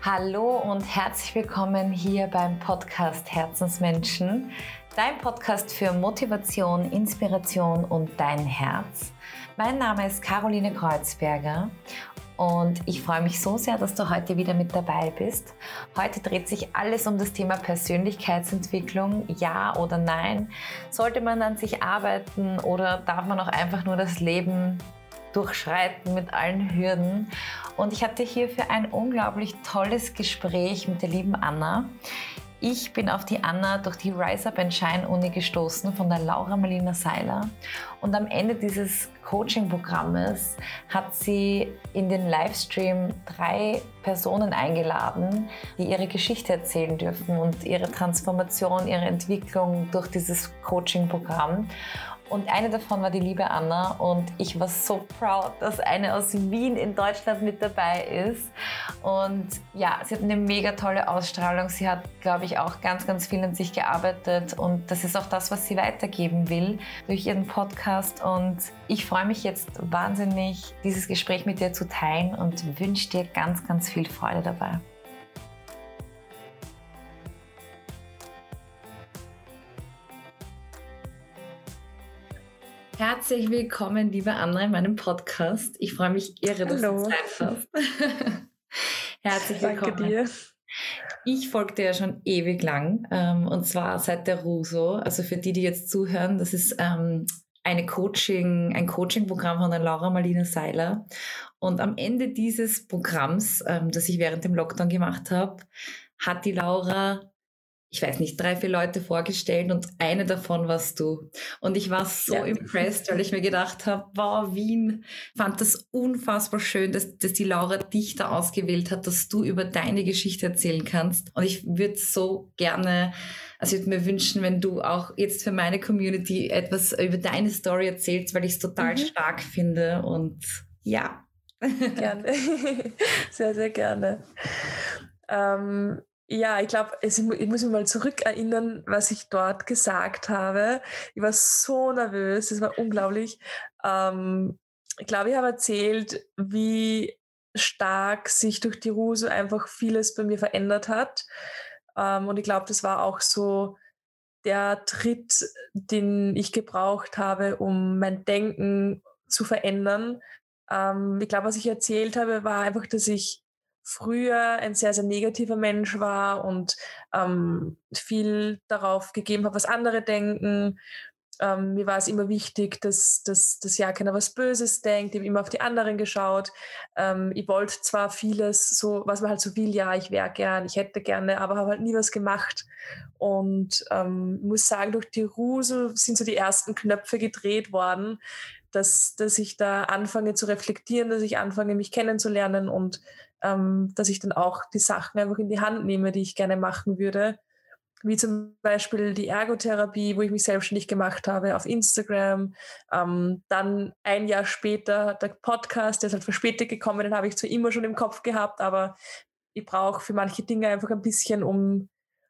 Hallo und herzlich willkommen hier beim Podcast Herzensmenschen, dein Podcast für Motivation, Inspiration und dein Herz. Mein Name ist Caroline Kreuzberger und ich freue mich so sehr, dass du heute wieder mit dabei bist. Heute dreht sich alles um das Thema Persönlichkeitsentwicklung. Ja oder nein? Sollte man an sich arbeiten oder darf man auch einfach nur das Leben durchschreiten mit allen Hürden. Und ich hatte hierfür ein unglaublich tolles Gespräch mit der lieben Anna. Ich bin auf die Anna durch die Rise Up and Shine Uni gestoßen von der Laura Marlina Seiler. Und am Ende dieses Coaching-Programmes hat sie in den Livestream drei Personen eingeladen, die ihre Geschichte erzählen dürfen und ihre Transformation, ihre Entwicklung durch dieses Coaching-Programm. Und eine davon war die liebe Anna und ich war so proud, dass eine aus Wien in Deutschland mit dabei ist. Und ja, sie hat eine mega tolle Ausstrahlung. Sie hat, glaube ich, auch ganz, ganz viel an sich gearbeitet und das ist auch das, was sie weitergeben will durch ihren Podcast. Und ich freue mich jetzt wahnsinnig, dieses Gespräch mit dir zu teilen und wünsche dir ganz, ganz viel Freude dabei. Herzlich willkommen, liebe Anna, in meinem Podcast. Ich freue mich irre, dass Hallo. du Zeit hast. Herzlich willkommen. Danke dir. Ich folge dir ja schon ewig lang ähm, und zwar seit der Ruso. Also für die, die jetzt zuhören, das ist ähm, eine Coaching, ein Coaching-Programm von der Laura Marlina Seiler. Und am Ende dieses Programms, ähm, das ich während dem Lockdown gemacht habe, hat die Laura ich weiß nicht, drei, vier Leute vorgestellt und eine davon warst du. Und ich war so ja. impressed, weil ich mir gedacht habe, wow, Wien, fand das unfassbar schön, dass, dass die Laura dich da ausgewählt hat, dass du über deine Geschichte erzählen kannst. Und ich würde so gerne, also ich würde mir wünschen, wenn du auch jetzt für meine Community etwas über deine Story erzählst, weil ich es total mhm. stark finde und ja. Gerne. sehr, sehr gerne. Ähm, ja, ich glaube, ich muss mich mal zurückerinnern, was ich dort gesagt habe. Ich war so nervös, es war unglaublich. Ähm, ich glaube, ich habe erzählt, wie stark sich durch die Ruse einfach vieles bei mir verändert hat. Ähm, und ich glaube, das war auch so der Tritt, den ich gebraucht habe, um mein Denken zu verändern. Ähm, ich glaube, was ich erzählt habe, war einfach, dass ich früher ein sehr, sehr negativer Mensch war und ähm, viel darauf gegeben habe, was andere denken. Ähm, mir war es immer wichtig, dass, dass, dass ja keiner was Böses denkt. Ich immer auf die anderen geschaut. Ähm, ich wollte zwar vieles, so was man halt so will, ja, ich wäre gern, ich hätte gerne, aber habe halt nie was gemacht. Und ähm, muss sagen, durch die Ruse sind so die ersten Knöpfe gedreht worden, dass, dass ich da anfange zu reflektieren, dass ich anfange, mich kennenzulernen und ähm, dass ich dann auch die Sachen einfach in die Hand nehme, die ich gerne machen würde. Wie zum Beispiel die Ergotherapie, wo ich mich selbstständig gemacht habe auf Instagram. Ähm, dann ein Jahr später der Podcast, der ist halt verspätet gekommen, den habe ich zwar immer schon im Kopf gehabt, aber ich brauche für manche Dinge einfach ein bisschen, um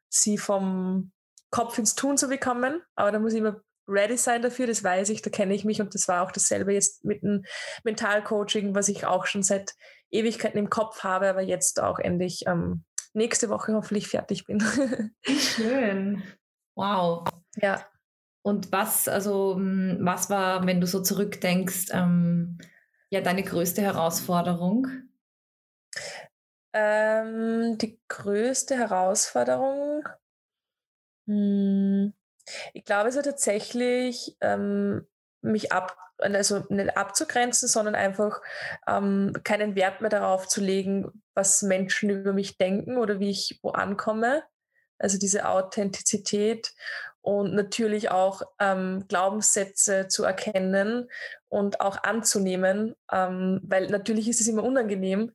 sie vom Kopf ins Tun zu bekommen. Aber da muss ich immer ready sein dafür, das weiß ich, da kenne ich mich und das war auch dasselbe jetzt mit dem Mentalcoaching, was ich auch schon seit Ewigkeiten im Kopf habe, aber jetzt auch endlich ähm, nächste Woche hoffentlich fertig bin. Schön. Wow. Ja. Und was, also, hm, was war, wenn du so zurückdenkst, ähm, ja, deine größte Herausforderung? Ähm, die größte Herausforderung, hm, ich glaube, es war tatsächlich ähm, mich ab, also nicht abzugrenzen, sondern einfach ähm, keinen Wert mehr darauf zu legen, was Menschen über mich denken oder wie ich wo ankomme. Also diese Authentizität und natürlich auch ähm, Glaubenssätze zu erkennen und auch anzunehmen, ähm, weil natürlich ist es immer unangenehm,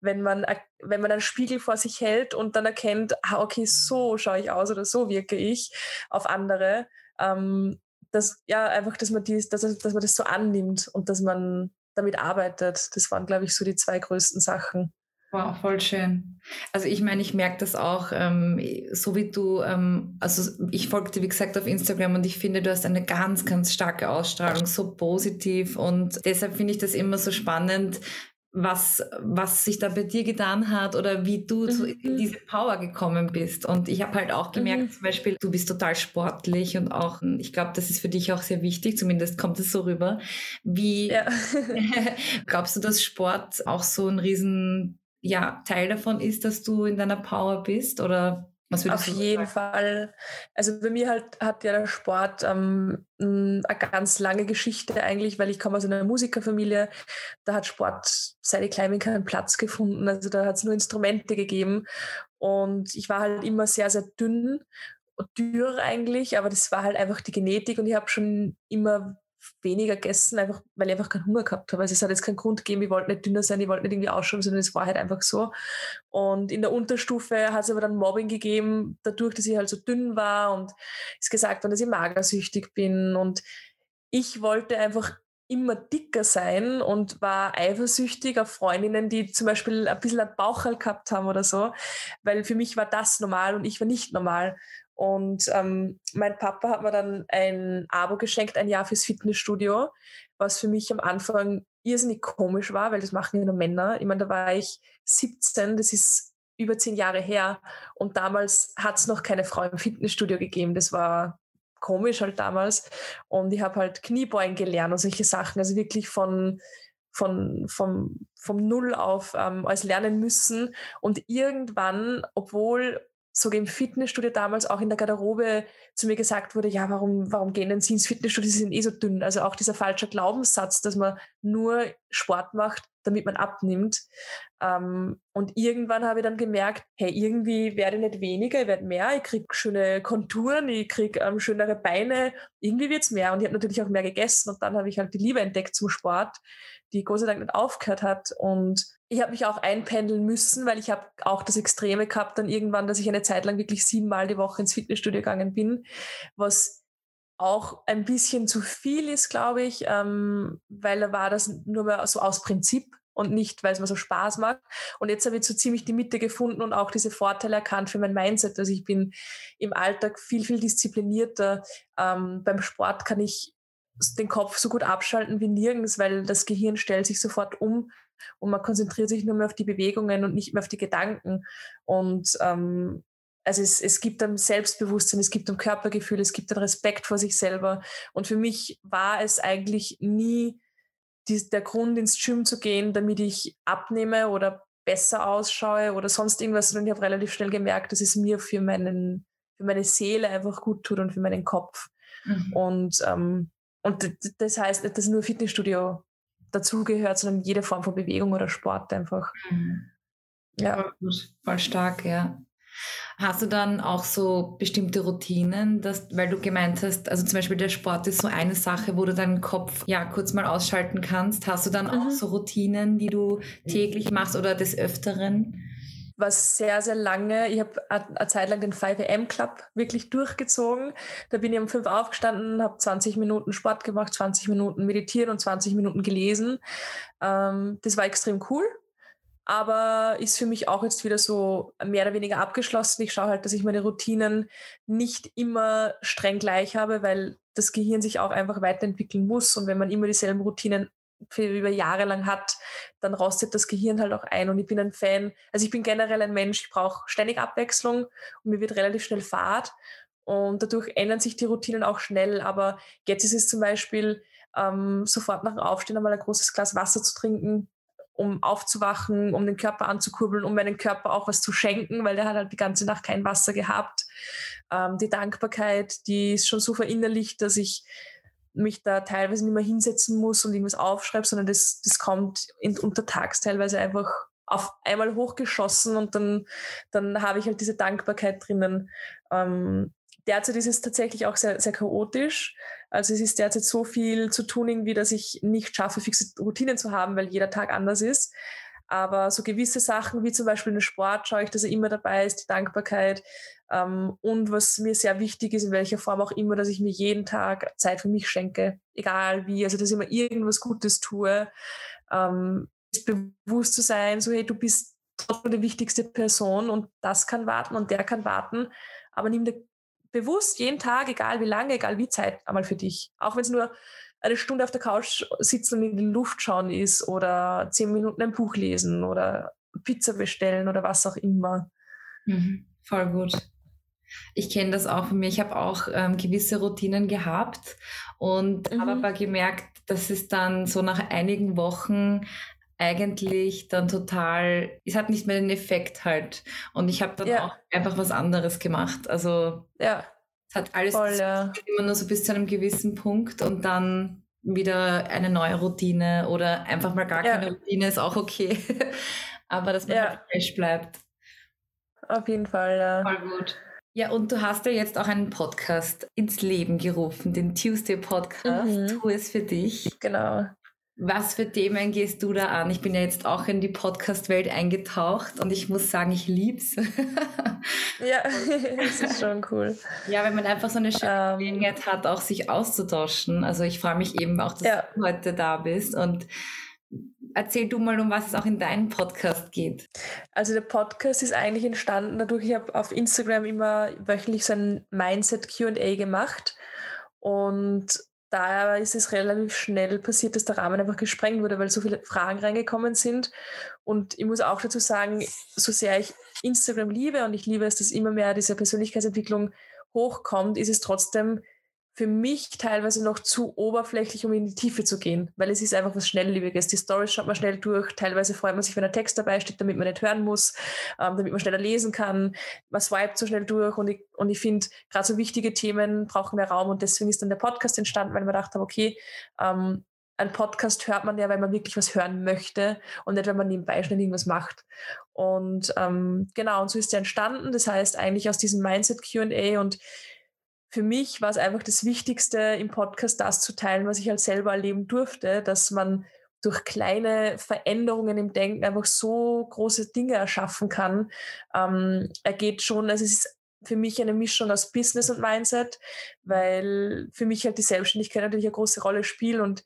wenn man, wenn man einen Spiegel vor sich hält und dann erkennt, ah, okay, so schaue ich aus oder so wirke ich auf andere. Ähm, dass, ja, einfach, dass man, dies, dass, dass man das so annimmt und dass man damit arbeitet. Das waren, glaube ich, so die zwei größten Sachen. Wow, voll schön. Also ich meine, ich merke das auch, ähm, so wie du, ähm, also ich folgte, wie gesagt, auf Instagram und ich finde, du hast eine ganz, ganz starke Ausstrahlung, so positiv und deshalb finde ich das immer so spannend, was, was sich da bei dir getan hat oder wie du mhm. in diese Power gekommen bist. Und ich habe halt auch gemerkt, mhm. zum Beispiel, du bist total sportlich und auch, ich glaube, das ist für dich auch sehr wichtig, zumindest kommt es so rüber. Wie ja. glaubst du, dass Sport auch so ein riesen ja, Teil davon ist, dass du in deiner Power bist? Oder auf jeden Fall. Also bei mir halt hat ja der Sport ähm, eine ganz lange Geschichte eigentlich, weil ich komme aus einer Musikerfamilie. Da hat Sport seit ich klein bin keinen Platz gefunden. Also da hat es nur Instrumente gegeben. Und ich war halt immer sehr, sehr dünn, dürr eigentlich, aber das war halt einfach die Genetik und ich habe schon immer weniger gegessen, einfach weil ich einfach keinen Hunger gehabt habe. Also es hat jetzt keinen Grund gegeben, ich wollte nicht dünner sein, ich wollte nicht irgendwie ausschauen, sondern es war halt einfach so. Und in der Unterstufe hat es aber dann Mobbing gegeben, dadurch, dass ich halt so dünn war und es gesagt worden, dass ich magersüchtig bin. Und ich wollte einfach immer dicker sein und war eifersüchtig auf Freundinnen, die zum Beispiel ein bisschen einen Bauchhall gehabt haben oder so, weil für mich war das normal und ich war nicht normal. Und ähm, mein Papa hat mir dann ein Abo geschenkt, ein Jahr fürs Fitnessstudio, was für mich am Anfang irrsinnig komisch war, weil das machen ja nur Männer. Ich meine, da war ich 17, das ist über zehn Jahre her. Und damals hat es noch keine Frau im Fitnessstudio gegeben. Das war komisch halt damals. Und ich habe halt Kniebeugen gelernt und solche Sachen. Also wirklich von, von, vom, vom Null auf ähm, alles lernen müssen. Und irgendwann, obwohl sogar im Fitnessstudio damals auch in der Garderobe zu mir gesagt wurde, ja, warum, warum gehen denn Sie ins Fitnessstudio? Sie sind eh so dünn. Also auch dieser falsche Glaubenssatz, dass man nur Sport macht, damit man abnimmt. Ähm, und irgendwann habe ich dann gemerkt, hey, irgendwie werde ich nicht weniger, ich werde mehr, ich kriege schöne Konturen, ich kriege ähm, schönere Beine, irgendwie wird es mehr. Und ich habe natürlich auch mehr gegessen und dann habe ich halt die Liebe entdeckt zum Sport, die Gott sei Dank nicht aufgehört hat. Und ich habe mich auch einpendeln müssen, weil ich habe auch das Extreme gehabt dann irgendwann, dass ich eine Zeit lang wirklich siebenmal die Woche ins Fitnessstudio gegangen bin, was auch ein bisschen zu viel ist, glaube ich, ähm, weil da war das nur mehr so aus Prinzip und nicht, weil es mir so Spaß macht. Und jetzt habe ich so ziemlich die Mitte gefunden und auch diese Vorteile erkannt für mein Mindset. Also ich bin im Alltag viel, viel disziplinierter. Ähm, beim Sport kann ich den Kopf so gut abschalten wie nirgends, weil das Gehirn stellt sich sofort um und man konzentriert sich nur mehr auf die Bewegungen und nicht mehr auf die Gedanken. Und ähm, also es, es gibt ein Selbstbewusstsein, es gibt ein Körpergefühl, es gibt einen Respekt vor sich selber. Und für mich war es eigentlich nie die, der Grund, ins Gym zu gehen, damit ich abnehme oder besser ausschaue oder sonst irgendwas, sondern ich habe relativ schnell gemerkt, dass es mir für, meinen, für meine Seele einfach gut tut und für meinen Kopf. Mhm. Und, ähm, und das heißt nicht, dass nur Fitnessstudio dazugehört, sondern jede Form von Bewegung oder Sport einfach. Mhm. Ja. Voll, stark, ja. Hast du dann auch so bestimmte Routinen, dass, weil du gemeint hast, also zum Beispiel der Sport ist so eine Sache, wo du deinen Kopf ja kurz mal ausschalten kannst. Hast du dann mhm. auch so Routinen, die du täglich machst oder des Öfteren? was sehr, sehr lange, ich habe eine Zeit lang den 5am Club wirklich durchgezogen. Da bin ich um 5 aufgestanden, habe 20 Minuten Sport gemacht, 20 Minuten meditiert und 20 Minuten gelesen. Ähm, das war extrem cool, aber ist für mich auch jetzt wieder so mehr oder weniger abgeschlossen. Ich schaue halt, dass ich meine Routinen nicht immer streng gleich habe, weil das Gehirn sich auch einfach weiterentwickeln muss. Und wenn man immer dieselben Routinen für über Jahre lang hat, dann rostet das Gehirn halt auch ein. Und ich bin ein Fan, also ich bin generell ein Mensch, ich brauche ständig Abwechslung und mir wird relativ schnell Fahrt. Und dadurch ändern sich die Routinen auch schnell. Aber jetzt ist es zum Beispiel ähm, sofort nach dem Aufstehen einmal ein großes Glas Wasser zu trinken, um aufzuwachen, um den Körper anzukurbeln, um meinen Körper auch was zu schenken, weil der hat halt die ganze Nacht kein Wasser gehabt. Ähm, die Dankbarkeit, die ist schon so verinnerlicht, dass ich mich da teilweise nicht mehr hinsetzen muss und irgendwas aufschreibe, sondern das, das kommt in, untertags teilweise einfach auf einmal hochgeschossen und dann, dann habe ich halt diese Dankbarkeit drinnen. Ähm, derzeit ist es tatsächlich auch sehr, sehr chaotisch. Also es ist derzeit so viel zu tun, irgendwie, dass ich nicht schaffe, fixe Routinen zu haben, weil jeder Tag anders ist. Aber so gewisse Sachen wie zum Beispiel den Sport schaue ich, dass er immer dabei ist, die Dankbarkeit. Ähm, und was mir sehr wichtig ist, in welcher Form auch immer, dass ich mir jeden Tag Zeit für mich schenke, egal wie. Also dass ich immer irgendwas Gutes tue. Ähm, bewusst zu sein, so hey, du bist trotzdem die wichtigste Person und das kann warten und der kann warten. Aber nimm dir bewusst jeden Tag, egal wie lange, egal wie Zeit, einmal für dich. Auch wenn es nur eine Stunde auf der Couch sitzen und in die Luft schauen ist oder zehn Minuten ein Buch lesen oder Pizza bestellen oder was auch immer. Mhm, voll gut. Ich kenne das auch von mir. Ich habe auch ähm, gewisse Routinen gehabt und mhm. habe aber gemerkt, dass es dann so nach einigen Wochen eigentlich dann total, es hat nicht mehr den Effekt halt. Und ich habe dann ja. auch einfach was anderes gemacht. Also ja. es hat alles Voll, ja. immer nur so bis zu einem gewissen Punkt und dann wieder eine neue Routine oder einfach mal gar ja. keine Routine ist auch okay. Aber dass man halt fresh bleibt. Auf jeden Fall, ja. Voll gut. Ja, und du hast ja jetzt auch einen Podcast ins Leben gerufen, den Tuesday Podcast. Mhm. Tu es für dich. Genau. Was für Themen gehst du da an? Ich bin ja jetzt auch in die Podcast-Welt eingetaucht und ich muss sagen, ich lieb's. ja, das ist schon cool. Ja, wenn man einfach so eine schöne um, ähm. Gelegenheit hat, auch sich auszutauschen. Also ich freue mich eben auch, dass ja. du heute da bist und erzähl du mal, um was es auch in deinem Podcast geht. Also der Podcast ist eigentlich entstanden dadurch, ich habe auf Instagram immer wöchentlich so ein Mindset QA gemacht und da ist es relativ schnell passiert, dass der Rahmen einfach gesprengt wurde, weil so viele Fragen reingekommen sind. Und ich muss auch dazu sagen, so sehr ich Instagram liebe und ich liebe es, dass immer mehr diese Persönlichkeitsentwicklung hochkommt, ist es trotzdem für mich teilweise noch zu oberflächlich, um in die Tiefe zu gehen, weil es ist einfach was Schnelllebiges. Die Stories schaut man schnell durch. Teilweise freut man sich, wenn ein Text dabei steht, damit man nicht hören muss, ähm, damit man schneller lesen kann. Man swipet so schnell durch und ich, und ich finde, gerade so wichtige Themen brauchen mehr Raum und deswegen ist dann der Podcast entstanden, weil man gedacht okay, ähm, ein Podcast hört man ja, weil man wirklich was hören möchte und nicht, wenn man nebenbei schnell irgendwas macht. Und ähm, genau, und so ist der entstanden. Das heißt, eigentlich aus diesem Mindset QA und für mich war es einfach das Wichtigste im Podcast, das zu teilen, was ich halt selber erleben durfte, dass man durch kleine Veränderungen im Denken einfach so große Dinge erschaffen kann. Ähm, er geht schon, also es ist für mich eine Mischung aus Business und Mindset, weil für mich halt die Selbstständigkeit natürlich eine große Rolle spielt und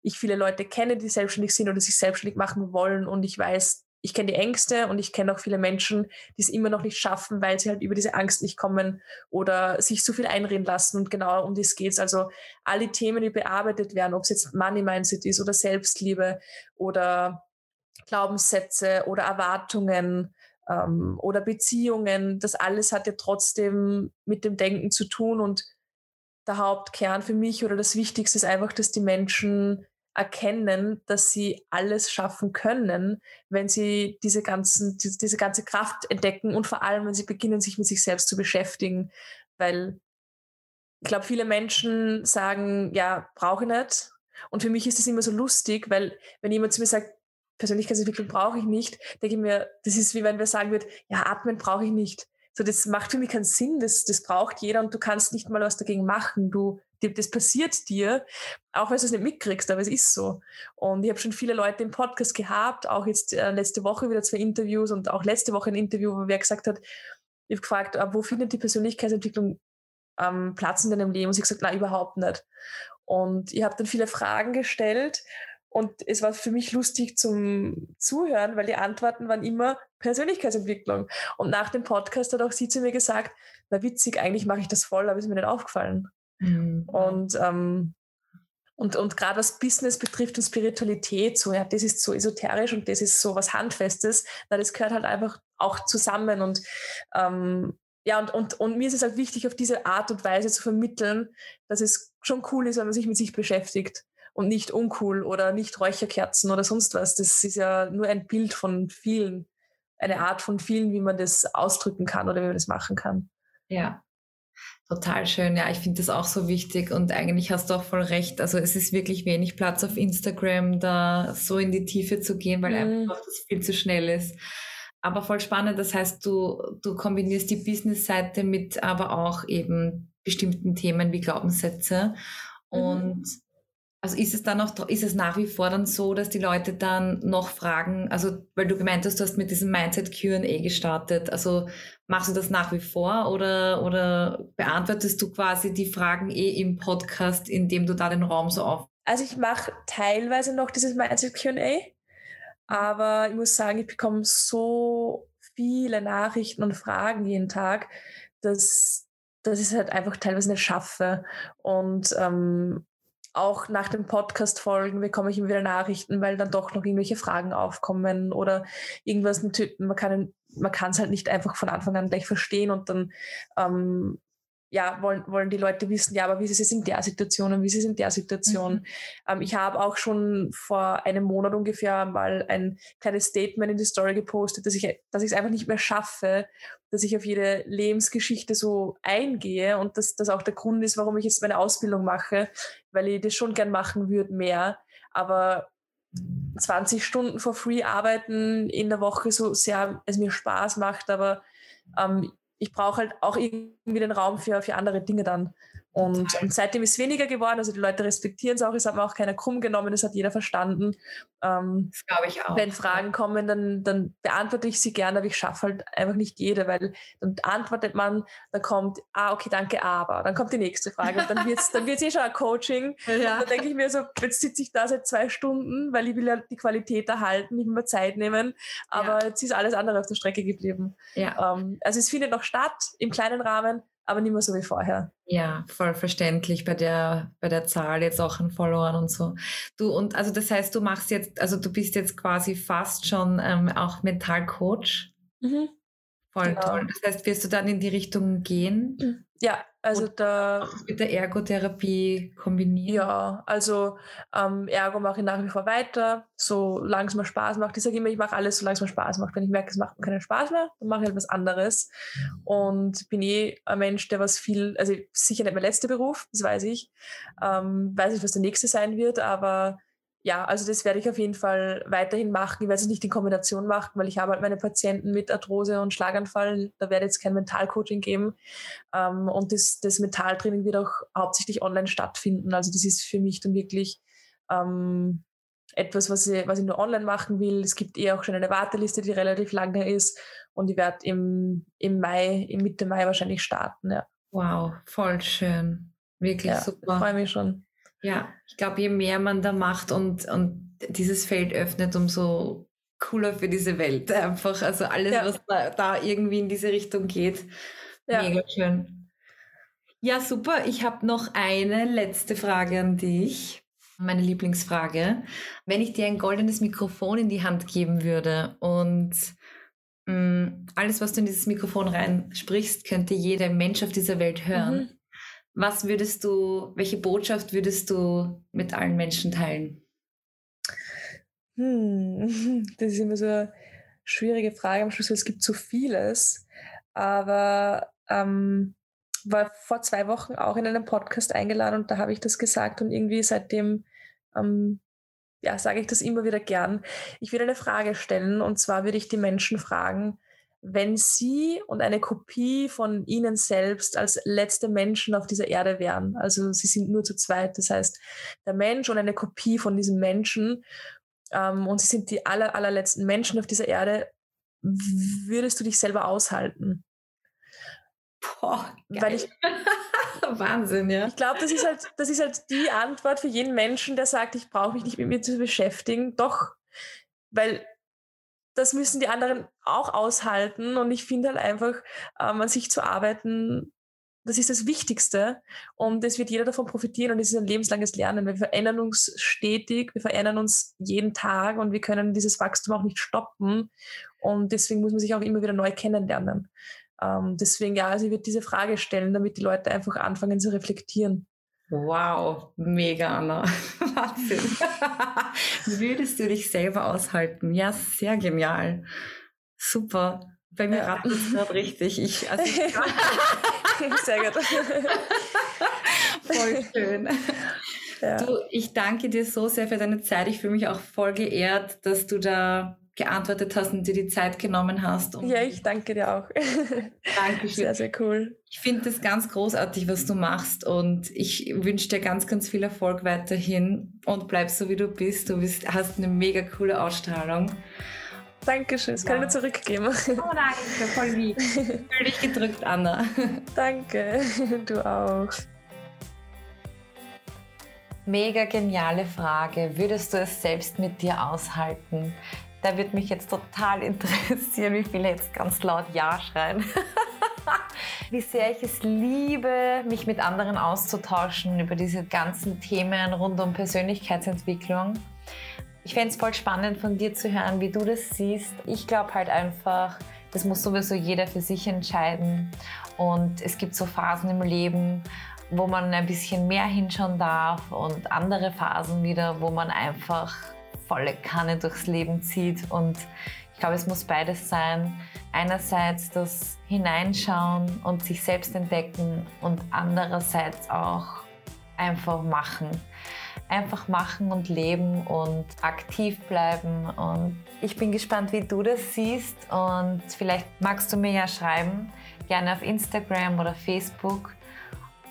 ich viele Leute kenne, die selbstständig sind oder sich selbstständig machen wollen und ich weiß, ich kenne die Ängste und ich kenne auch viele Menschen, die es immer noch nicht schaffen, weil sie halt über diese Angst nicht kommen oder sich so viel einreden lassen. Und genau um das geht es. Also alle Themen, die bearbeitet werden, ob es jetzt Money Mindset ist oder Selbstliebe oder Glaubenssätze oder Erwartungen ähm, oder Beziehungen, das alles hat ja trotzdem mit dem Denken zu tun. Und der Hauptkern für mich oder das Wichtigste ist einfach, dass die Menschen erkennen, dass sie alles schaffen können, wenn sie diese, ganzen, diese, ganze Kraft entdecken und vor allem, wenn sie beginnen, sich mit sich selbst zu beschäftigen. Weil ich glaube, viele Menschen sagen, ja, brauche ich nicht. Und für mich ist das immer so lustig, weil wenn jemand zu mir sagt, Persönlichkeitsentwicklung brauche ich nicht, denke ich mir, das ist wie wenn wir sagen würden, ja, atmen brauche ich nicht. So, das macht für mich keinen Sinn, das, das braucht jeder und du kannst nicht mal was dagegen machen. Du, das passiert dir, auch wenn du es nicht mitkriegst, aber es ist so. Und ich habe schon viele Leute im Podcast gehabt, auch jetzt äh, letzte Woche wieder zwei Interviews und auch letzte Woche ein Interview, wo wer gesagt hat, ich habe gefragt, wo findet die Persönlichkeitsentwicklung ähm, Platz in deinem Leben? Und sie hat gesagt, nein, überhaupt nicht. Und ich habe dann viele Fragen gestellt und es war für mich lustig zum Zuhören, weil die Antworten waren immer Persönlichkeitsentwicklung. Und nach dem Podcast hat auch sie zu mir gesagt, na witzig, eigentlich mache ich das voll, aber ist mir nicht aufgefallen. Mhm. Und, ähm, und, und gerade was Business betrifft und Spiritualität, so, ja, das ist so esoterisch und das ist so was Handfestes, na, das gehört halt einfach auch zusammen. Und ähm, ja, und, und, und mir ist es halt wichtig, auf diese Art und Weise zu vermitteln, dass es schon cool ist, wenn man sich mit sich beschäftigt und nicht uncool oder nicht Räucherkerzen oder sonst was. Das ist ja nur ein Bild von vielen, eine Art von vielen, wie man das ausdrücken kann oder wie man das machen kann. Ja, Total schön, ja, ich finde das auch so wichtig und eigentlich hast du auch voll recht. Also es ist wirklich wenig Platz auf Instagram, da so in die Tiefe zu gehen, weil mhm. einfach das viel zu schnell ist. Aber voll spannend, das heißt, du, du kombinierst die Business-Seite mit aber auch eben bestimmten Themen wie Glaubenssätze. Mhm. Und also ist es dann noch, ist es nach wie vor dann so, dass die Leute dann noch fragen, also weil du gemeint hast, du hast mit diesem Mindset QA gestartet, also machst du das nach wie vor oder, oder beantwortest du quasi die Fragen eh im Podcast, indem du da den Raum so auf? Also ich mache teilweise noch dieses Mindset QA, aber ich muss sagen, ich bekomme so viele Nachrichten und Fragen jeden Tag, dass, dass ich es halt einfach teilweise nicht schaffe. Und ähm, auch nach den Podcast-Folgen bekomme ich immer wieder Nachrichten, weil dann doch noch irgendwelche Fragen aufkommen oder irgendwas. Man kann man kann es halt nicht einfach von Anfang an gleich verstehen und dann ähm, ja, wollen, wollen die Leute wissen, ja, aber wie ist es in der Situation und wie ist es in der Situation. Mhm. Ähm, ich habe auch schon vor einem Monat ungefähr mal ein kleines Statement in die Story gepostet, dass ich dass ich es einfach nicht mehr schaffe, dass ich auf jede Lebensgeschichte so eingehe und dass das auch der Grund ist, warum ich jetzt meine Ausbildung mache, weil ich das schon gern machen würde, mehr. Aber 20 Stunden for free arbeiten in der Woche, so sehr es mir Spaß macht, aber ähm, ich brauche halt auch irgendwie den Raum für, für andere Dinge dann. Und, und seitdem ist es weniger geworden. Also die Leute respektieren es auch. Es hat mir auch keiner krumm genommen. Das hat jeder verstanden. Ähm, das glaube ich auch. Wenn Fragen kommen, dann, dann beantworte ich sie gerne, aber ich schaffe halt einfach nicht jede, weil dann antwortet man, dann kommt, ah, okay, danke, aber. Dann kommt die nächste Frage. Und dann wird es dann wird's eh schon ein Coaching. Ja. Und dann denke ich mir so, jetzt sitze ich da seit zwei Stunden, weil ich will ja die Qualität erhalten, ich will mir Zeit nehmen. Aber ja. jetzt ist alles andere auf der Strecke geblieben. Ja. Ähm, also es findet noch statt im kleinen Rahmen, aber nicht mehr so wie vorher. Ja, voll verständlich bei der, bei der Zahl jetzt auch an Followern und so. Du, und also das heißt, du machst jetzt, also du bist jetzt quasi fast schon ähm, auch Mentalcoach. Mhm. Voll genau. toll. Das heißt, wirst du dann in die Richtung gehen? Ja, also da. Mit der Ergotherapie kombinieren? Ja, also ähm, Ergo mache ich nach wie vor weiter, solange es mir Spaß macht. Ich sage immer, ich mache alles, solange es mir Spaß macht. Wenn ich merke, es macht mir keinen Spaß mehr, dann mache ich halt was anderes. Und bin eh ein Mensch, der was viel, also sicher nicht mein letzter Beruf, das weiß ich. Ähm, weiß nicht, was der nächste sein wird, aber ja, also das werde ich auf jeden Fall weiterhin machen. Ich werde es nicht in Kombination machen, weil ich habe halt meine Patienten mit Arthrose und Schlaganfall. Da werde ich jetzt kein Mentalcoaching geben. Ähm, und das, das Mentaltraining wird auch hauptsächlich online stattfinden. Also das ist für mich dann wirklich ähm, etwas, was ich, was ich nur online machen will. Es gibt eh auch schon eine Warteliste, die relativ lange ist. Und ich werde im, im Mai, im Mitte Mai wahrscheinlich starten. Ja. Wow, voll schön. Wirklich ja, super. Ich freue mich schon. Ja, ich glaube, je mehr man da macht und, und dieses Feld öffnet, umso cooler für diese Welt einfach. Also alles, ja. was da, da, irgendwie in diese Richtung geht. Ja. Mega schön. Ja, super. Ich habe noch eine letzte Frage an dich. Meine Lieblingsfrage. Wenn ich dir ein goldenes Mikrofon in die Hand geben würde und mh, mm, alles, was du in dieses Mikrofon reinsprichst, könnte jeder Mensch auf dieser Welt hören. Mhm. Was würdest du, welche Botschaft würdest du mit allen Menschen teilen? Hm, das ist immer so eine schwierige Frage am Schluss, weil es gibt so vieles. Aber ähm, war vor zwei Wochen auch in einem Podcast eingeladen und da habe ich das gesagt und irgendwie seitdem ähm, ja, sage ich das immer wieder gern. Ich würde eine Frage stellen und zwar würde ich die Menschen fragen, wenn Sie und eine Kopie von Ihnen selbst als letzte Menschen auf dieser Erde wären. Also Sie sind nur zu zweit. Das heißt, der Mensch und eine Kopie von diesem Menschen ähm, und Sie sind die aller, allerletzten Menschen auf dieser Erde. Würdest du dich selber aushalten? Boah, geil. Weil ich, Wahnsinn, ja. Ich glaube, das ist halt, das ist halt die Antwort für jeden Menschen, der sagt, ich brauche mich nicht mit mir zu beschäftigen. Doch, weil das müssen die anderen auch aushalten. Und ich finde halt einfach, ähm, an sich zu arbeiten, das ist das Wichtigste. Und es wird jeder davon profitieren und es ist ein lebenslanges Lernen. Wir verändern uns stetig, wir verändern uns jeden Tag und wir können dieses Wachstum auch nicht stoppen. Und deswegen muss man sich auch immer wieder neu kennenlernen. Ähm, deswegen, ja, also ich würde diese Frage stellen, damit die Leute einfach anfangen zu reflektieren. Wow, mega, Anna. Wahnsinn. Würdest du dich selber aushalten? Ja, sehr genial. Super. Bei mir ja. rattert es gerade richtig. Ich, also ich sehr gut. Voll schön. Ja. Du, ich danke dir so sehr für deine Zeit. Ich fühle mich auch voll geehrt, dass du da geantwortet hast und dir die Zeit genommen hast. ja, ich danke dir auch. Dankeschön. Sehr, sehr cool. Ich finde das ganz großartig, was du machst und ich wünsche dir ganz, ganz viel Erfolg weiterhin und bleib so, wie du bist. Du bist, hast eine mega coole Ausstrahlung. Dankeschön, das ja. kann ich nur zurückgeben. Oh danke, voll lieb. Fühl dich gedrückt, Anna. Danke, du auch. Mega geniale Frage. Würdest du es selbst mit dir aushalten? Da würde mich jetzt total interessieren, wie viele jetzt ganz laut Ja schreien. wie sehr ich es liebe, mich mit anderen auszutauschen über diese ganzen Themen rund um Persönlichkeitsentwicklung. Ich fände es voll spannend von dir zu hören, wie du das siehst. Ich glaube halt einfach, das muss sowieso jeder für sich entscheiden. Und es gibt so Phasen im Leben, wo man ein bisschen mehr hinschauen darf und andere Phasen wieder, wo man einfach volle Kanne durchs Leben zieht. Und ich glaube, es muss beides sein. Einerseits das Hineinschauen und sich selbst entdecken und andererseits auch einfach machen. Einfach machen und leben und aktiv bleiben. Und ich bin gespannt, wie du das siehst. Und vielleicht magst du mir ja schreiben, gerne auf Instagram oder Facebook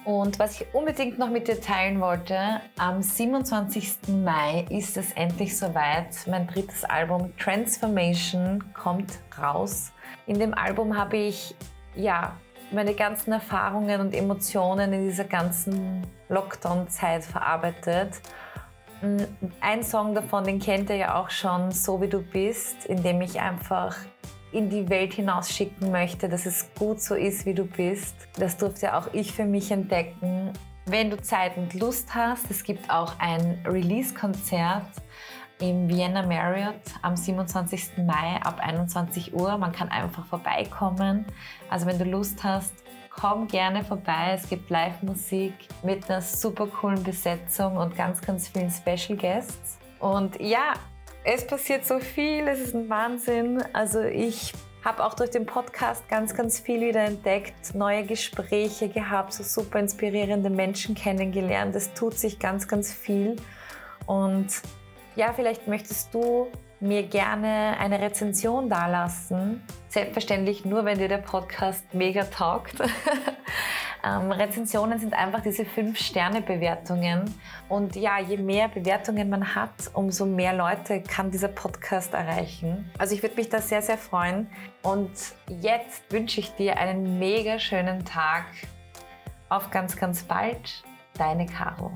und was ich unbedingt noch mit dir teilen wollte, am 27. Mai ist es endlich soweit. Mein drittes Album Transformation kommt raus. In dem Album habe ich ja meine ganzen Erfahrungen und Emotionen in dieser ganzen Lockdown-Zeit verarbeitet. Ein Song davon, den kennt ihr ja auch schon, So wie du bist, in dem ich einfach in die Welt hinausschicken möchte, dass es gut so ist, wie du bist. Das durfte auch ich für mich entdecken. Wenn du Zeit und Lust hast, es gibt auch ein Release-Konzert im Vienna Marriott am 27. Mai ab 21 Uhr. Man kann einfach vorbeikommen. Also wenn du Lust hast, komm gerne vorbei. Es gibt Live-Musik mit einer super coolen Besetzung und ganz, ganz vielen Special Guests. Und ja, es passiert so viel, es ist ein Wahnsinn. Also ich habe auch durch den Podcast ganz, ganz viel wieder entdeckt, neue Gespräche gehabt, so super inspirierende Menschen kennengelernt. Es tut sich ganz, ganz viel. Und ja, vielleicht möchtest du mir gerne eine Rezension dalassen. Selbstverständlich nur, wenn dir der Podcast mega taugt. Ähm, Rezensionen sind einfach diese 5-Sterne-Bewertungen. Und ja, je mehr Bewertungen man hat, umso mehr Leute kann dieser Podcast erreichen. Also ich würde mich da sehr, sehr freuen. Und jetzt wünsche ich dir einen mega schönen Tag. Auf ganz, ganz bald. Deine Caro.